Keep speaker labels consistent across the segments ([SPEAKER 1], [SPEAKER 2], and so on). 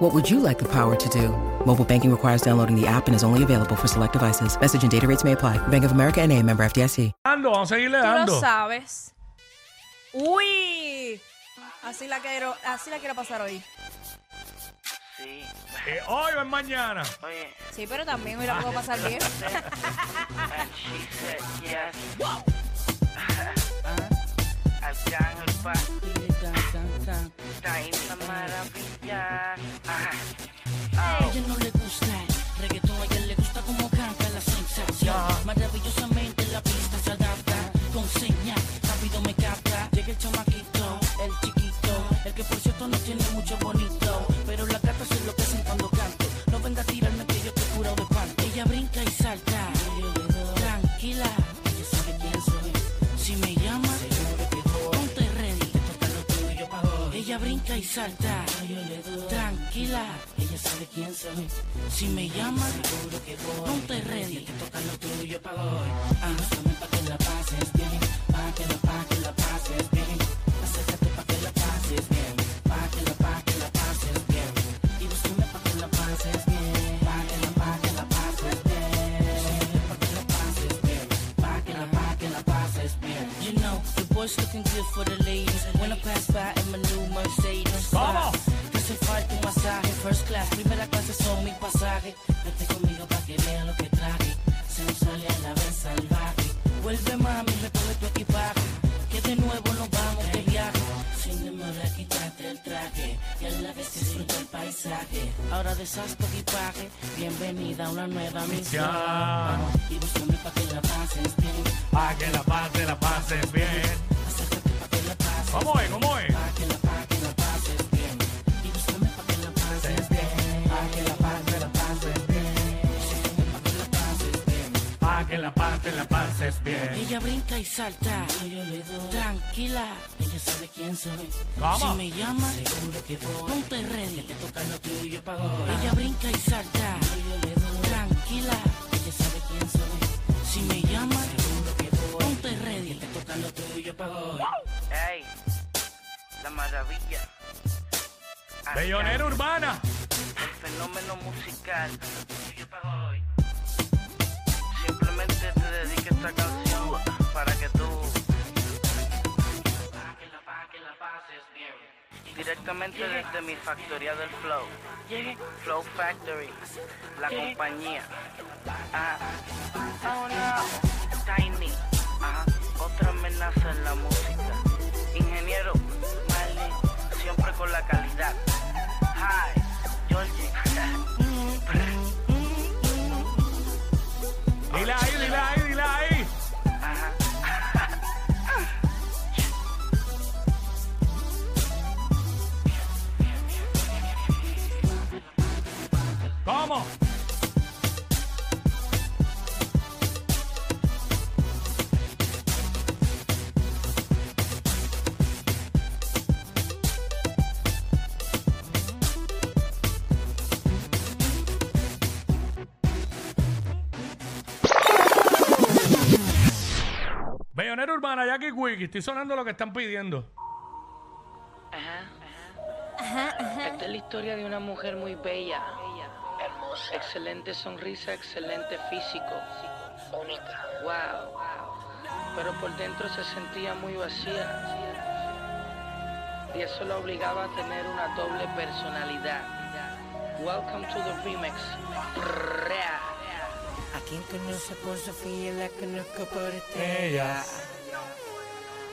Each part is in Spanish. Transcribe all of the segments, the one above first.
[SPEAKER 1] What would you like the power to do? Mobile banking requires downloading the app and is only available for select devices. Message and data rates may apply. Bank of America and a member FDIC.
[SPEAKER 2] Dando, vamos a seguirle
[SPEAKER 3] Tú
[SPEAKER 2] dando.
[SPEAKER 3] lo sabes. Uy, así la quiero, así la quiero pasar hoy.
[SPEAKER 4] Sí,
[SPEAKER 2] Eh, hoy o es mañana.
[SPEAKER 4] oye,
[SPEAKER 3] Sí, pero también hoy la puedo pasar bien.
[SPEAKER 4] and she said yes. Arcángel pa, Tiny,
[SPEAKER 5] brinca y salta, tranquila, ella sabe quién soy. Si me llama, seguro que voy. Ponte ready, te toca lo tuyo pa' hoy. Boys looking good for the ladies. When I pass by in my new Mercedes. Te hace falta un masaje, first class, primera clase son mi pasaje. Vete conmigo pa' que vea lo que traje. Sensual y a la vez salvaje. Vuelve mami, recoge tu equipaje. Que de nuevo paisaje. Ahora deshaz tu equipaje. Bienvenida a una nueva misión. Y búscame pa' que la pases bien.
[SPEAKER 2] Pa' que la pase, la pases bien.
[SPEAKER 5] Acércate pa' que la pases
[SPEAKER 2] ¿Cómo es? ¿Cómo es?
[SPEAKER 5] Pa' que la, pa' que la pases Que la
[SPEAKER 2] pase, la pases bien.
[SPEAKER 5] Ella brinca y salta, yo le doy. Tranquila, ella sabe quién soy.
[SPEAKER 2] ¿Cómo?
[SPEAKER 5] Si me llama, seguro que voy. Ponte ready, que te toca lo tuyo pa' hoy. Ella brinca y salta, yo le doy. Tranquila, ella sabe quién soy. Si me llama, seguro que voy. Ponte ready, que te toca lo tuyo pa' hoy.
[SPEAKER 4] Ey, la maravilla.
[SPEAKER 2] Bellonera urbana.
[SPEAKER 4] El fenómeno musical. Tuyo pa' hoy. Esta canción para que tú
[SPEAKER 5] Pa' que la, pa' que la pases bien.
[SPEAKER 4] directamente desde mi factoría del Flow. Flow Factory, la compañía. Ah, oh no, Tiny, ajá, otra amenaza en la música.
[SPEAKER 2] Estoy sonando lo que están pidiendo.
[SPEAKER 5] Esta es la historia de una mujer muy bella. Hermosa. Excelente sonrisa, excelente físico. Única. Wow. Pero por dentro se sentía muy vacía. Y eso la obligaba a tener una doble personalidad. Welcome to the remix. Prrrrea.
[SPEAKER 6] A quien conoce por Sofía, la conozco por estrella.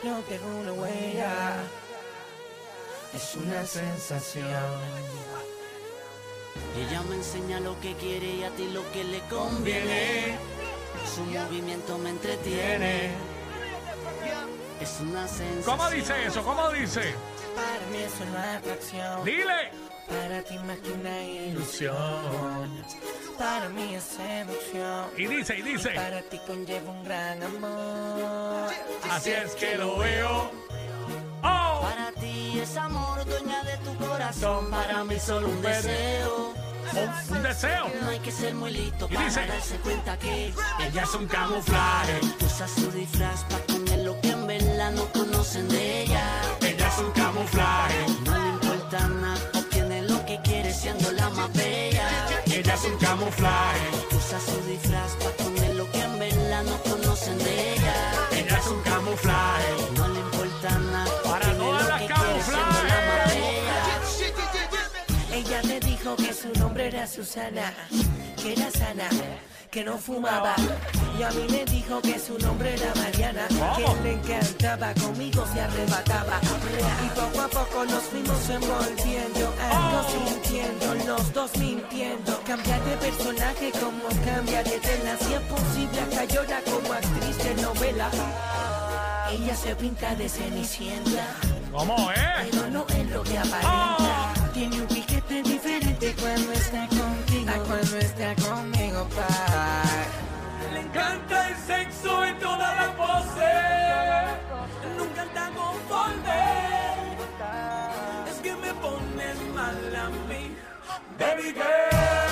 [SPEAKER 6] No dejo una huella. Es una sensación.
[SPEAKER 5] Ella me enseña lo que quiere y a ti lo que le conviene. Su movimiento me entretiene. Es una sensación.
[SPEAKER 2] ¿Cómo dice eso? ¿Cómo dice?
[SPEAKER 6] Para mí es una atracción.
[SPEAKER 2] Dile.
[SPEAKER 6] Para ti más que una ilusión. Para mí es seducción.
[SPEAKER 2] Y dice, y dice.
[SPEAKER 6] Para ti conlleva un gran amor.
[SPEAKER 2] Así es que lo veo. Oh,
[SPEAKER 7] Para ti es amor, dueña de tu corazón. Para mí solo un deseo.
[SPEAKER 2] oh, un deseo.
[SPEAKER 7] No hay que ser muy listo
[SPEAKER 2] Y
[SPEAKER 7] para
[SPEAKER 2] dice-
[SPEAKER 7] darse cuenta que
[SPEAKER 2] Ella es un camuflaje.
[SPEAKER 7] usa su disfraz para poner lo que en verdad no conocen de ella.
[SPEAKER 2] Ella es un camuflaje.
[SPEAKER 7] No le importa nada, obtiene lo que quiere siendo la más bella.
[SPEAKER 2] Es un camuflaje.
[SPEAKER 7] Usa su disfraz para poner lo que en verdad no conocen de ella.
[SPEAKER 2] Ella es un camuflaje.
[SPEAKER 7] No le importa nada,
[SPEAKER 2] Para todas las camuflajes.
[SPEAKER 8] Ella me dijo que su nombre era Susana, que era sana, que no fumaba. Y a mí me dijo que su nombre era Mariana, que le encantaba, conmigo se arrebataba. Y poco a poco nos fuimos envolviendo, algo sintiendo, los dos mintiendo. Cambiar de personaje como cambia de tela, si es posible hasta llora como actriz de novela. Ella se pinta de cenicienta.
[SPEAKER 2] ¿Cómo es?
[SPEAKER 8] Pero no es lo que aparenta. Tiene un piquete diferente cuando está contigo. Cuando está conmigo, pa.
[SPEAKER 2] Le encanta el sexo en todas las poses.
[SPEAKER 8] Nunca está conforme. Es que me pones mal a mí.
[SPEAKER 2] Baby girl.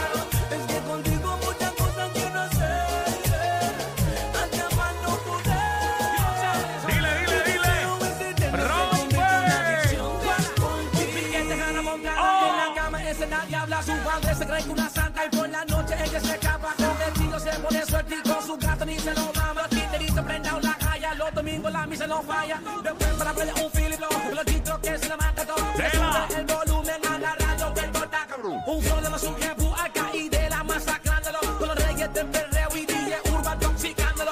[SPEAKER 8] No falla. Después para aprender un Philip Lowe, los chistros que se le mata todo. Le sube el volumen a la radio que el corta. Un flow de los jebu acá y de la masacrándolo. Con los reyes del perreo y DJ Urban toxicándolo.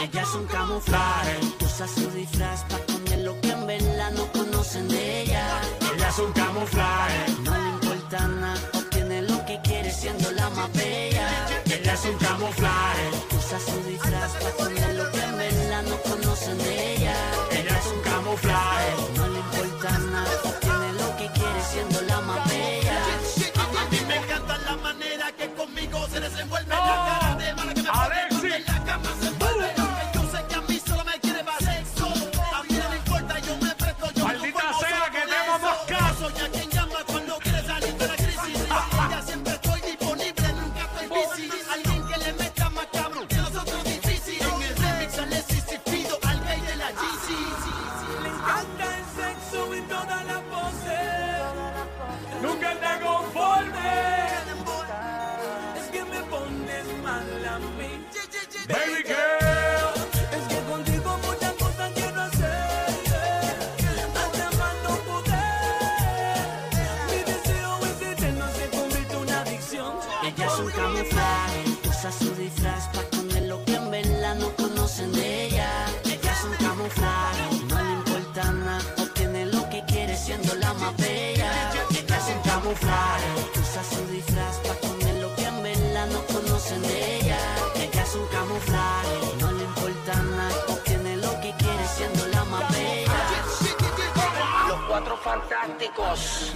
[SPEAKER 7] Ella es un camuflaje, usa su disfraz para poner lo que en verdad no conocen de ella.
[SPEAKER 2] Ella es un camuflaje.
[SPEAKER 7] No le importa nada, obtiene lo que quiere siendo la más bella.
[SPEAKER 2] Es un camuflaje.
[SPEAKER 7] Usa su disfraz para poner lo que en verdad no conocen de ella.
[SPEAKER 2] Ella es un camuflaje.
[SPEAKER 7] No le importa nada, obtiene lo que quiere siendo la más bella.
[SPEAKER 9] A mí me encanta la manera
[SPEAKER 7] camuflaje, usa su disfraz para poner lo que en verdad no conocen de ella. Ella es un camuflaje, no le importa nada, obtiene lo que quiere siendo la más bella.
[SPEAKER 4] Los cuatro fantásticos.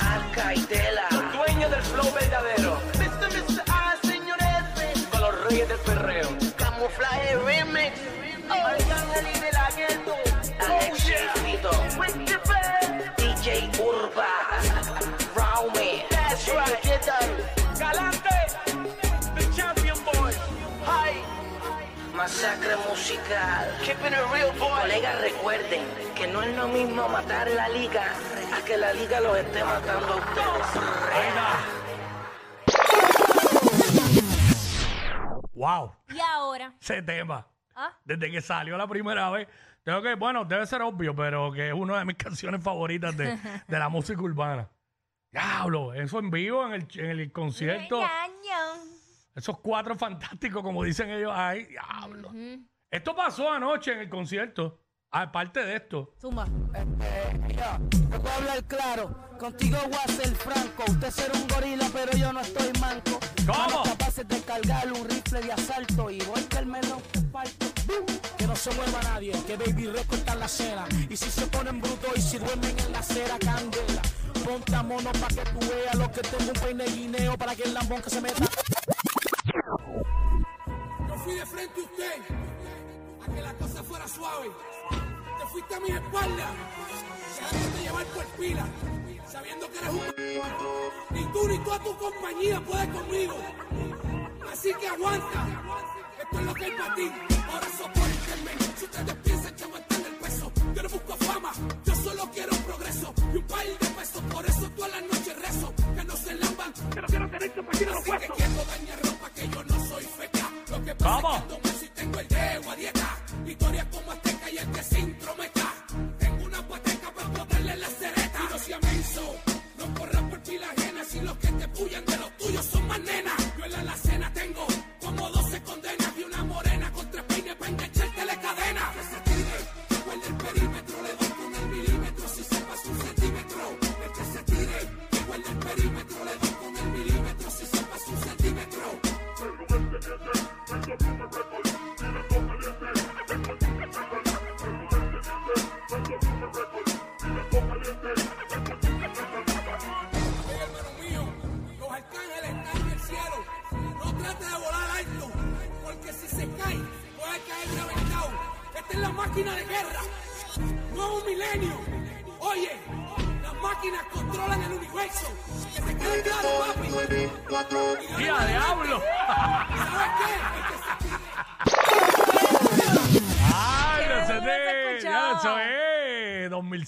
[SPEAKER 4] Arca y Tela. Dueño del flow verdadero. Mr. Mr. A, señores. Con los reyes del perreo. Camuflaje remix. Arcángel y de la gueto. Alexis Fito. DJ Urba. Galante. The champion boy. Hi. Masacre musical. Keeping it real, boy. Colegas, recuerden que no es lo mismo matar la liga a que la liga los esté matando a ustedes.
[SPEAKER 2] Wow.
[SPEAKER 3] Y ahora.
[SPEAKER 2] Ese tema.
[SPEAKER 3] ¿Ah?
[SPEAKER 2] Desde que salió la primera vez. Tengo que, bueno, debe ser obvio, pero que es una de mis canciones favoritas de, de la música urbana. Diablo, eso en vivo, en el, en el concierto. Esos cuatro fantásticos, como dicen ellos ahí. Diablo. Esto pasó anoche en el concierto. Aparte de esto.
[SPEAKER 3] Zumba.
[SPEAKER 8] Te voy a hablar claro, contigo voy a ser franco. Usted será un gorila, pero yo no estoy manco.
[SPEAKER 2] ¿Cómo?
[SPEAKER 8] Manos capaces de cargar un rifle de asalto y voy que el melón te parto. Que no se mueva nadie, que Baby Record está en la cena. Y si se ponen brutos y si duermen en la acera, candela. Ponte a mono pa' que tú veas lo que tengo un peine guineo para que el lambón que se meta.
[SPEAKER 10] fui de frente a usted, a que la cosa fuera suave. Te fuiste a mi espalda, dejándote llevar por pila, sabiendo que eres un... Ni tú ni toda tu compañía puede conmigo. Así que aguanta, es lo que hay para ti. Ahora soportenme, si ustedes piensan que aguantan el peso. Yo no busco fama, yo solo quiero progreso y un país de pesos. Por eso todas las noches rezo, que no se lamban, que no quiero tener compañía Así que quiero dañar ropa, que yo no soy feca. Lo que pasa
[SPEAKER 2] ¿Cómo?
[SPEAKER 10] es que mal si tengo el dedo a dieta. Historias como azteca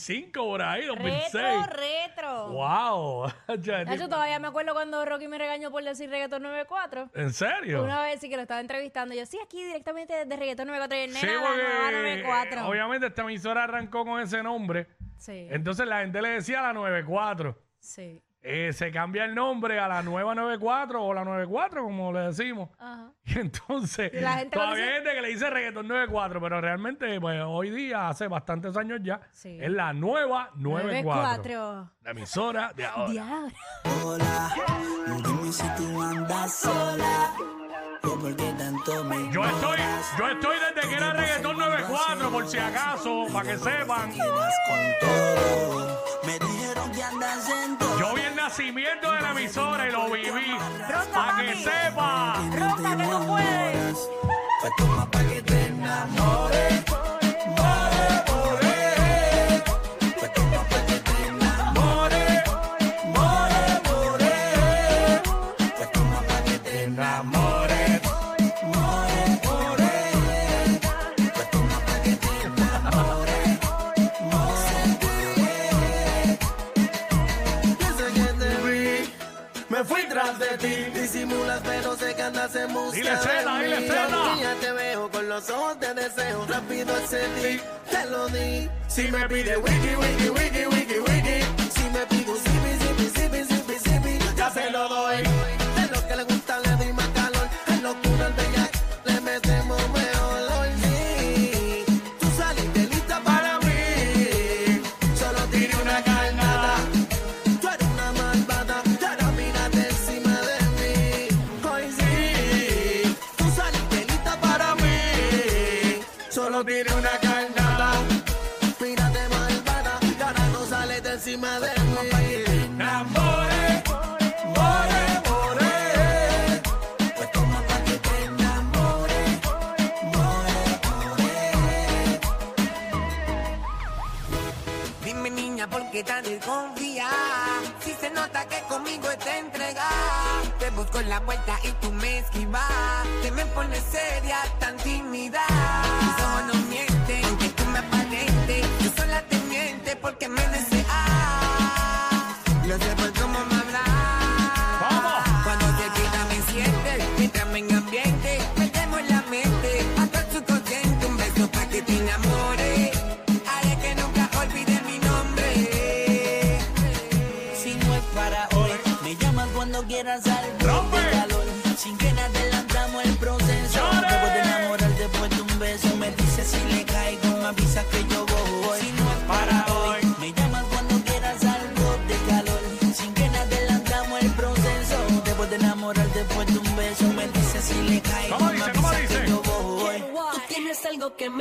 [SPEAKER 2] 2005 por ahí, 2006.
[SPEAKER 3] Retro, retro.
[SPEAKER 2] ¡Wow! Ya,
[SPEAKER 3] Nacho, todavía me acuerdo cuando Rocky me regañó por decir reggaetón 94.
[SPEAKER 2] ¿En serio?
[SPEAKER 3] Una vez sí que lo estaba entrevistando. Yo, sí, aquí directamente desde reggaetón 94. Y el
[SPEAKER 2] Sí,
[SPEAKER 3] nena, la nueva
[SPEAKER 2] porque
[SPEAKER 3] 94.
[SPEAKER 2] obviamente esta emisora arrancó con ese nombre.
[SPEAKER 3] Sí,
[SPEAKER 2] Entonces la gente le decía la 94.
[SPEAKER 3] sí.
[SPEAKER 2] Eh, se cambia el nombre a la nueva 94 o la 94, como le decimos.
[SPEAKER 3] Ajá.
[SPEAKER 2] Y entonces,
[SPEAKER 3] Y la gente
[SPEAKER 2] todavía hay gente que le dice reggaetón 94, pero realmente, pues hoy día, hace bastantes años ya,
[SPEAKER 3] Sí.
[SPEAKER 2] es la nueva 94.
[SPEAKER 3] 94.
[SPEAKER 2] La emisora de ahora.
[SPEAKER 3] Diablo.
[SPEAKER 6] Hola, dime si tú andas sola.
[SPEAKER 2] Yo estoy, yo estoy desde que era reggaetón 94, por si acaso, para que sepan.
[SPEAKER 6] Me dijeron que andas en
[SPEAKER 2] nacimiento de la emisora y lo viví.
[SPEAKER 3] Ronca,
[SPEAKER 2] Para que
[SPEAKER 3] mami.
[SPEAKER 2] sepa.
[SPEAKER 3] Ronca, que tú puedes.
[SPEAKER 6] Pa' que te enamores. Disimulas, pero sé que andas en busca
[SPEAKER 2] Dile,
[SPEAKER 6] de
[SPEAKER 2] dile,
[SPEAKER 6] mí. Aunque ya te veo con los ojos de deseo. Rápido accedí, te lo di. Si me pide wiki, wiki, wiki, wiki, wiki. Si me pide un zipi, zipi, zipi, zipi, zipi. Ya se lo doy. De lo que le gusta le di más calor. En locura al bella
[SPEAKER 11] nota que conmigo está entregada. Te busco en la vuelta y tú me esquivas. Te me pones seria, tan tímida. Tus ojos no mienten, aunque tú me aparentes. Yo sola te miente porque me deseas.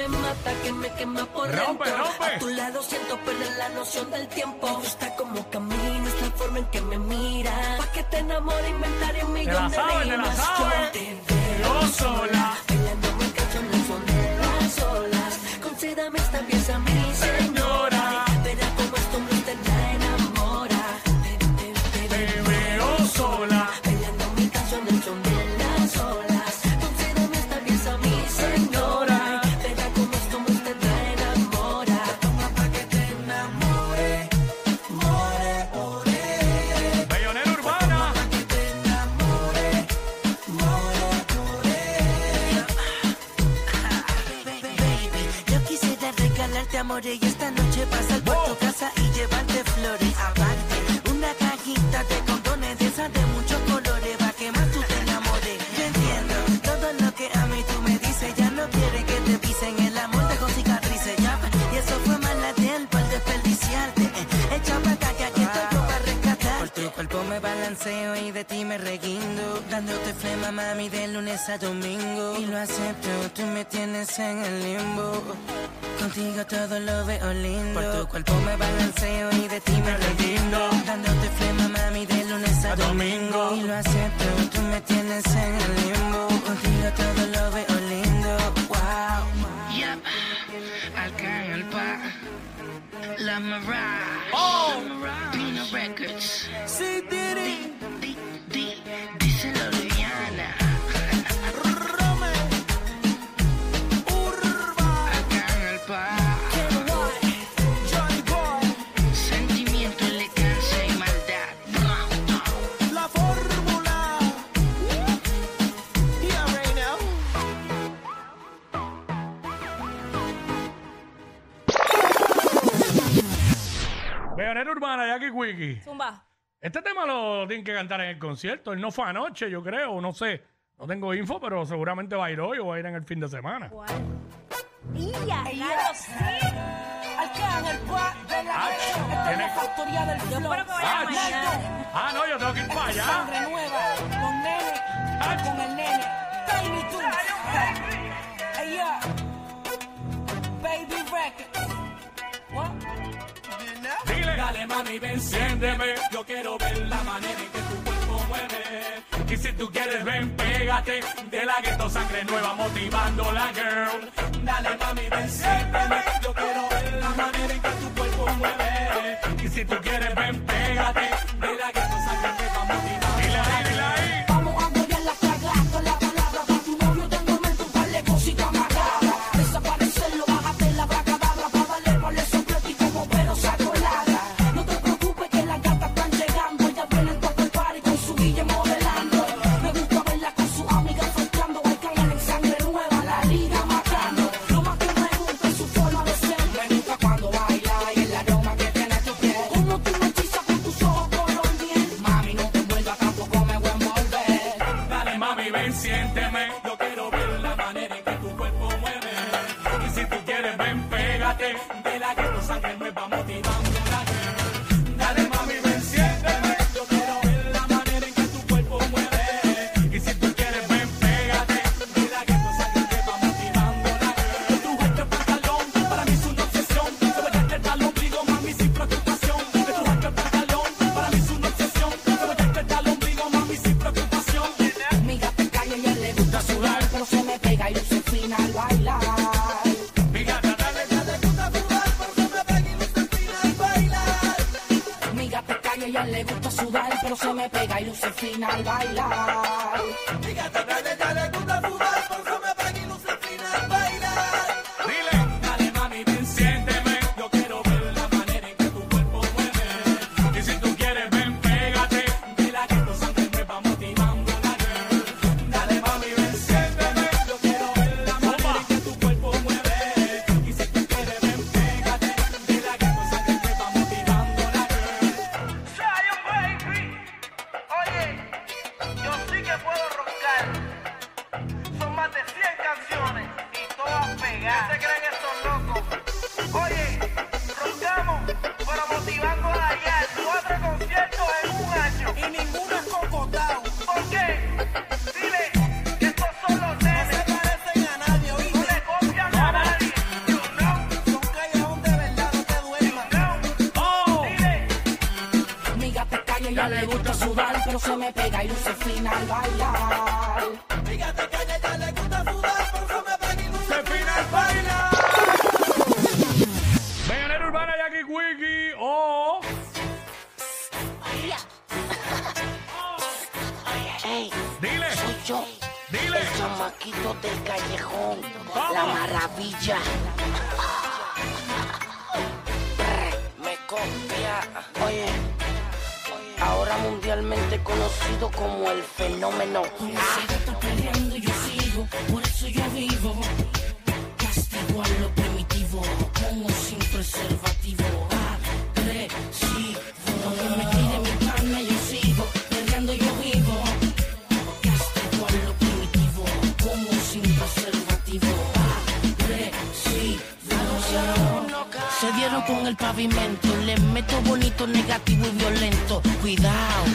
[SPEAKER 11] Me
[SPEAKER 12] mata, que me quema por
[SPEAKER 2] Rompe,
[SPEAKER 12] dentro.
[SPEAKER 2] rompe.
[SPEAKER 12] A tu lado siento perder la noción del tiempo. Me gusta cómo caminas, la forma en que me miras. Pa' que te enamore, inventaré un millón de rimas. Yo te veo
[SPEAKER 2] sola.
[SPEAKER 13] balanceo y de ti me reguindo. Dándote flema, mami, de lunes a domingo. Y lo acepto, tú me tienes en el limbo. Contigo todo lo veo lindo. Por tu cuerpo me balanceo y de ti me reguindo. Dándote flema, mami, de lunes a, a domingo. domingo. Y lo acepto, tú me tienes en el limbo. Contigo todo lo veo lindo. Wow.
[SPEAKER 14] Yep. Al pa. La Mirage. Oh! Pina Records.
[SPEAKER 13] See, Diddy.
[SPEAKER 15] urbana, Jackie Quickie.
[SPEAKER 3] Zumba.
[SPEAKER 15] Este tema lo tienen que cantar en el concierto. Él no fue anoche, yo creo, no sé. No tengo info, pero seguramente va a ir hoy o va a ir en el fin de semana.
[SPEAKER 3] ¿Cuál?
[SPEAKER 15] Ah, no, yo tengo que ir para allá.
[SPEAKER 13] Tiny Baby Record
[SPEAKER 15] dile.
[SPEAKER 2] Dale mami, ven. Yo quiero ver la manera en que tu cuerpo mueve.
[SPEAKER 15] Y si tú quieres, ven, pégate. De la gueto sangre nueva, motivando la girl.
[SPEAKER 5] Paquito del Callejón, la maravilla. Me copia. Oye, ahora mundialmente conocido como el fenómeno.
[SPEAKER 14] Ah. Por eso yo vivo, castigo a lo
[SPEAKER 5] negativo y violento. Cuidado.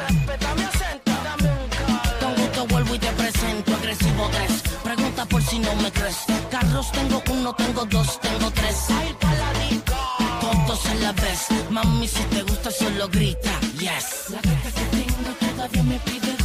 [SPEAKER 5] Respeta mi acento, dame un call. Con gusto vuelvo y te presento. Agresivo 3. Pregunta por si no me crees. Carros tengo uno, tengo dos, tengo tres. Ay, paladico. Todos en la vez. Mami, si te gusta, solo grita. Yes. La gata que tengo todavía me pide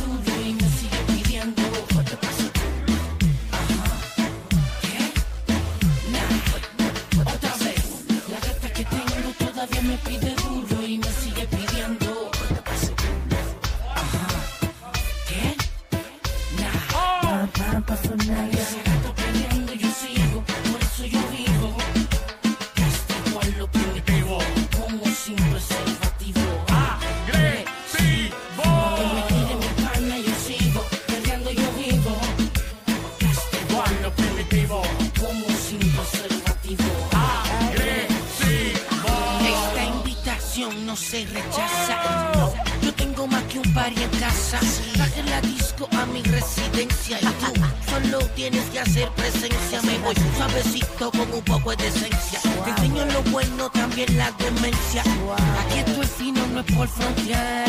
[SPEAKER 5] y tú solo tienes que hacer presencia. Me voy suavecito con un poco de esencia. Te enseño lo bueno, también la demencia. Aquí esto es fino, no es por frontear.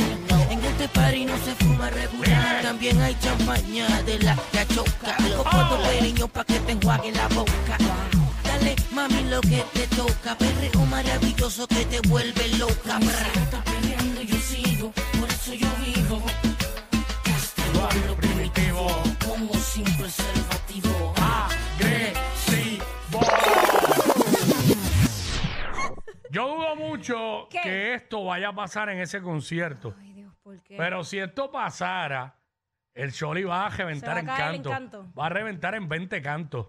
[SPEAKER 5] En este party no se fuma regular. También hay champaña de la que choca. Copo de oh. pa' que te enjuague la boca Dale mami, lo que te toca. Perreo oh, maravilloso que te vuelve loca. Si está peleando, yo sigo, por eso yo vivo positivo. Pongo sin preservativo.
[SPEAKER 16] Agresivo. Yo dudo mucho
[SPEAKER 3] ¿Qué?
[SPEAKER 16] que esto vaya a pasar en ese concierto.
[SPEAKER 3] Ay, Dios, ¿por qué?
[SPEAKER 16] Pero si esto pasara, el Choli va a reventar
[SPEAKER 3] Se va a en caer el
[SPEAKER 16] canto.
[SPEAKER 3] encanto.
[SPEAKER 16] Va a reventar en 20 cantos.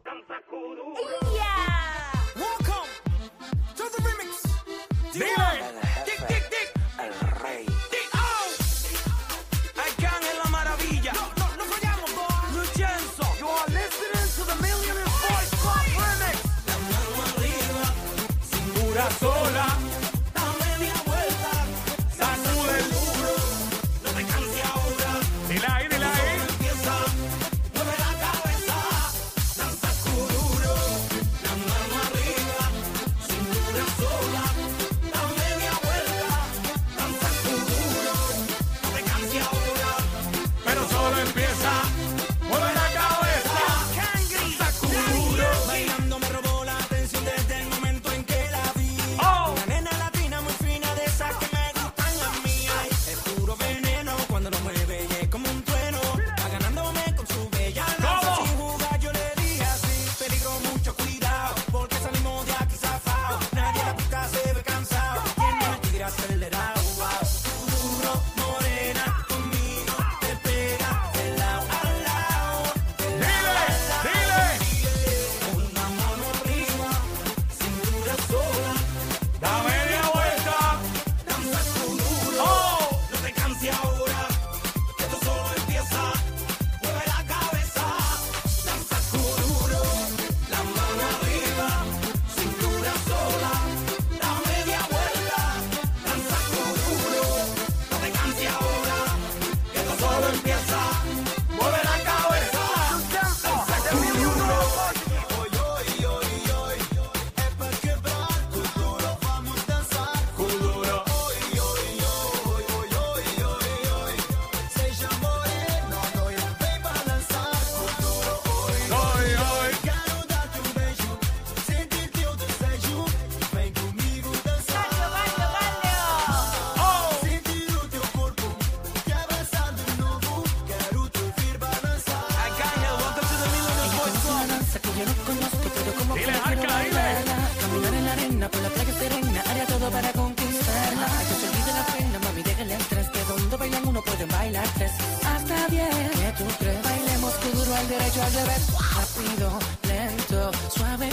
[SPEAKER 5] por la playa serena, haría todo para conquistarla. Que se olvide la pena, mami, déjale el tres, que donde bailan uno pueden bailar tres. Hasta bien, que tú crees, bailemos duro al derecho al revés. Rápido, lento, suave,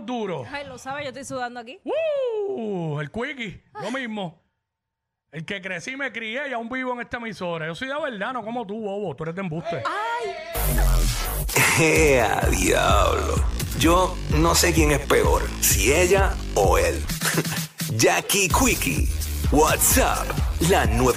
[SPEAKER 2] duro.
[SPEAKER 3] Ay, lo sabe, yo estoy sudando aquí.
[SPEAKER 2] ¡Uh! El quickie, lo mismo. El que crecí me crié y aún vivo en esta emisora. Yo soy de verdad, no como tú, bobo. Tú eres de embuste.
[SPEAKER 17] ¡Ea, diablo! Yo no sé quién es peor, si ella o él. Jackie Quickie, WhatsApp, la nueva.